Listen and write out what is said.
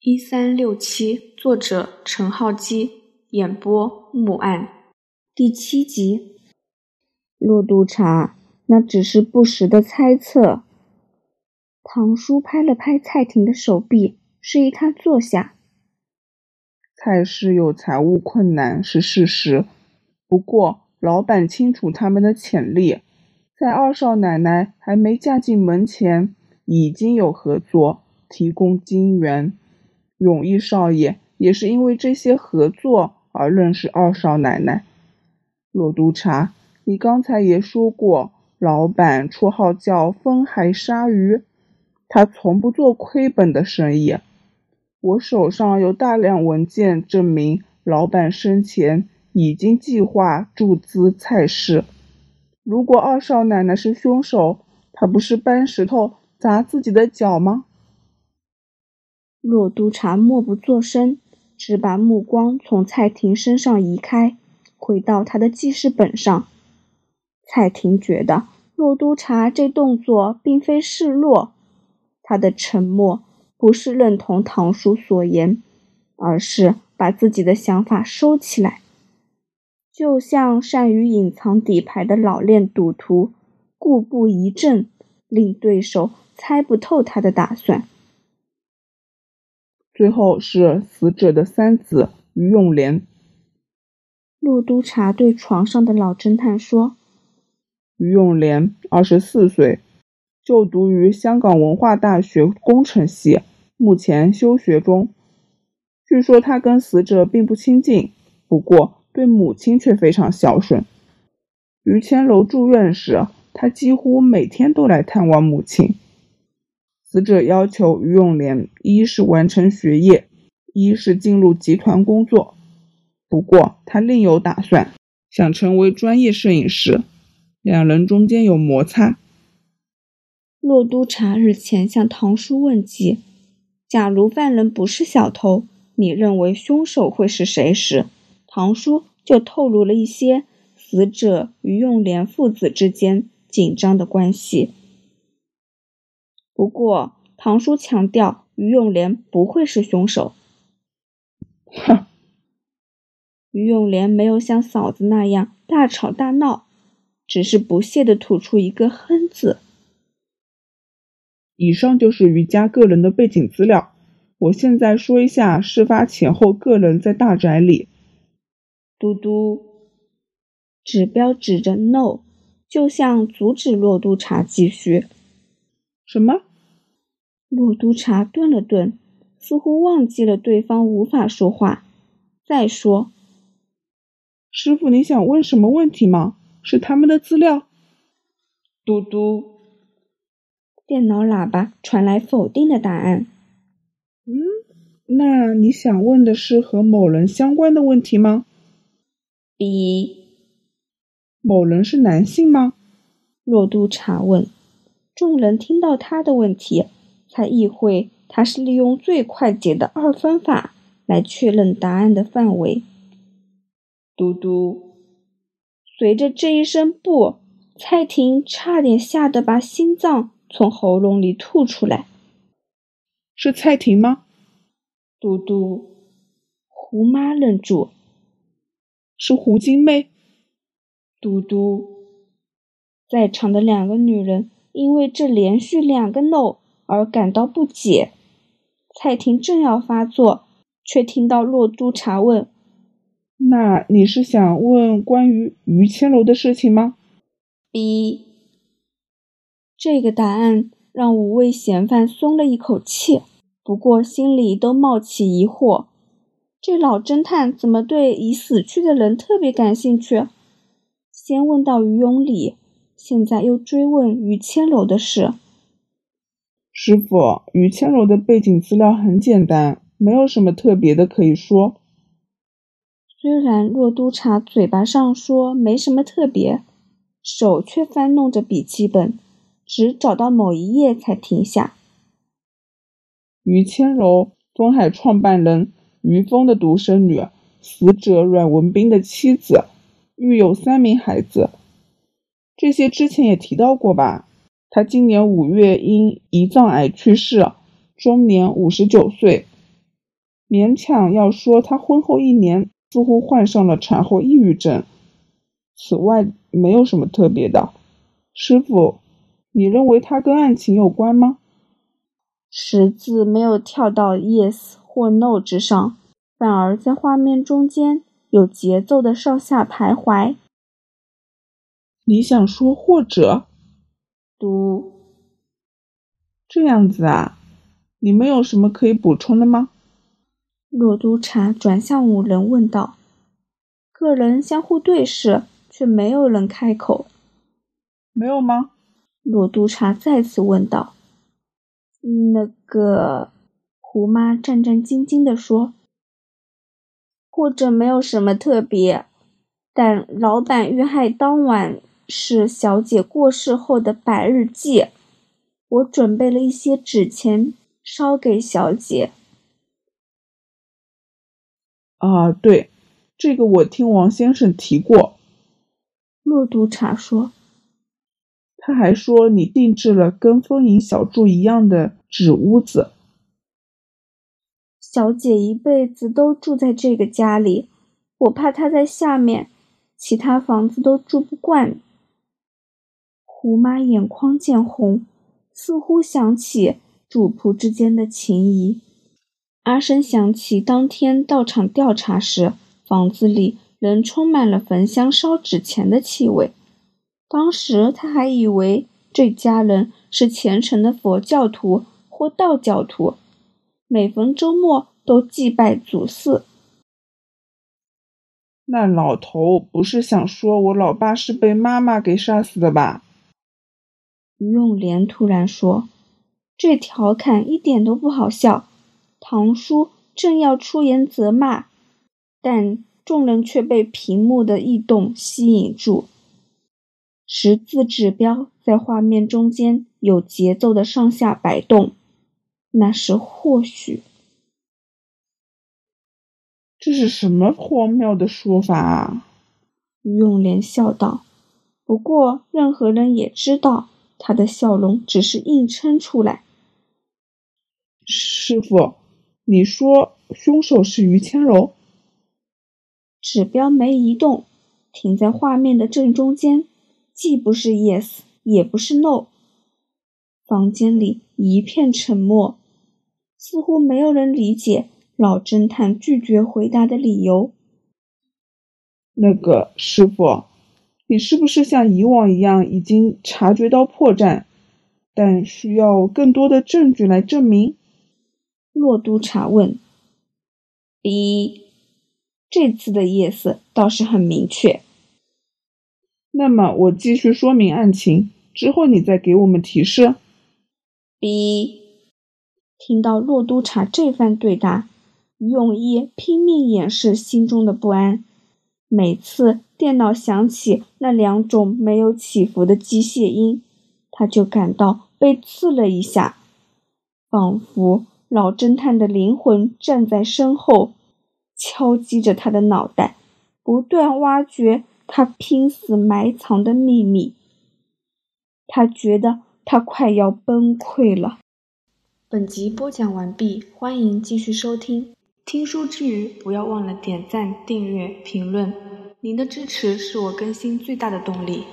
一三六七，作者陈浩基，演播木案，第七集。骆督察，那只是不实的猜测。唐叔拍了拍蔡婷的手臂，示意他坐下。蔡氏有财务困难是事实，不过老板清楚他们的潜力，在二少奶奶还没嫁进门前，已经有合作，提供金援。永义少爷也是因为这些合作而认识二少奶奶。骆督察，你刚才也说过，老板绰号叫风海鲨鱼，他从不做亏本的生意。我手上有大量文件证明，老板生前已经计划注资蔡氏。如果二少奶奶是凶手，他不是搬石头砸自己的脚吗？骆督察默不作声，只把目光从蔡婷身上移开，回到他的记事本上。蔡婷觉得骆督察这动作并非示弱，他的沉默不是认同堂叔所言，而是把自己的想法收起来，就像善于隐藏底牌的老练赌徒，故布疑阵，令对手猜不透他的打算。最后是死者的三子于永莲。骆督察对床上的老侦探说：“于永莲，二十四岁，就读于香港文化大学工程系，目前休学中。据说他跟死者并不亲近，不过对母亲却非常孝顺。于千楼住院时，他几乎每天都来探望母亲。”死者要求于永莲一是完成学业，一是进入集团工作。不过他另有打算，想成为专业摄影师。两人中间有摩擦。骆督察日前向唐叔问及：“假如犯人不是小偷，你认为凶手会是谁？”时，唐叔就透露了一些死者于永莲父子之间紧张的关系。不过，唐叔强调于永莲不会是凶手。哼，于永莲没有像嫂子那样大吵大闹，只是不屑地吐出一个“哼”字。以上就是于家个人的背景资料。我现在说一下事发前后个人在大宅里。嘟嘟，指标指着 “no”，就像阻止骆督察继续。什么？骆督察顿了顿，似乎忘记了对方无法说话。再说，师傅，你想问什么问题吗？是他们的资料？嘟嘟，电脑喇叭传来否定的答案。嗯，那你想问的是和某人相关的问题吗？B，某人是男性吗？洛督察问。众人听到他的问题。才意会，他是利用最快捷的二分法来确认答案的范围。嘟嘟，随着这一声“不”，蔡婷差点吓得把心脏从喉咙里吐出来。是蔡婷吗？嘟嘟，胡妈愣住。是胡金妹。嘟嘟，在场的两个女人因为这连续两个 “no”。而感到不解，蔡婷正要发作，却听到骆督察问：“那你是想问关于于千楼的事情吗？”B，这个答案让五位嫌犯松了一口气，不过心里都冒起疑惑：这老侦探怎么对已死去的人特别感兴趣？先问到于永礼，现在又追问于千楼的事。师傅，于千柔的背景资料很简单，没有什么特别的可以说。虽然洛督察嘴巴上说没什么特别，手却翻弄着笔记本，只找到某一页才停下。于千柔，东海创办人于峰的独生女，死者阮文斌的妻子，育有三名孩子。这些之前也提到过吧？他今年五月因胰脏癌去世，终年五十九岁。勉强要说他婚后一年似乎患上了产后抑郁症。此外，没有什么特别的。师傅，你认为他跟案情有关吗？十字没有跳到 yes 或 no 之上，反而在画面中间有节奏的上下徘徊。你想说或者？读。这样子啊？你们有什么可以补充的吗？洛督察转向五人问道。个人相互对视，却没有人开口。没有吗？洛督察再次问道。那个胡妈战战兢兢地说：“或者没有什么特别，但老板遇害当晚是小姐过世后的百日祭，我准备了一些纸钱烧给小姐。”啊，对，这个我听王先生提过。骆督察说。他还说你定制了跟风影小筑一样的纸屋子。小姐一辈子都住在这个家里，我怕她在下面，其他房子都住不惯。胡妈眼眶渐红，似乎想起主仆之间的情谊。阿生想起当天到场调查时，房子里仍充满了焚香烧纸钱的气味。当时他还以为这家人是虔诚的佛教徒或道教徒，每逢周末都祭拜祖祀。那老头不是想说我老爸是被妈妈给杀死的吧？于永莲突然说：“这调侃一点都不好笑。”唐叔正要出言责骂，但众人却被屏幕的异动吸引住。十字指标在画面中间有节奏的上下摆动，那是或许。这是什么荒谬的说法啊？于永莲笑道。不过，任何人也知道，他的笑容只是硬撑出来。师傅，你说凶手是于谦柔？指标没移动，停在画面的正中间。既不是 yes，也不是 no。房间里一片沉默，似乎没有人理解老侦探拒绝回答的理由。那个师傅，你是不是像以往一样已经察觉到破绽，但需要更多的证据来证明？洛督察问。一这次的 yes 倒是很明确。那么我继续说明案情，之后你再给我们提示。B，听到洛督察这番对答，于永义拼命掩饰心中的不安。每次电脑响起那两种没有起伏的机械音，他就感到被刺了一下，仿佛老侦探的灵魂站在身后，敲击着他的脑袋，不断挖掘。他拼死埋藏的秘密，他觉得他快要崩溃了。本集播讲完毕，欢迎继续收听。听书之余，不要忘了点赞、订阅、评论，您的支持是我更新最大的动力。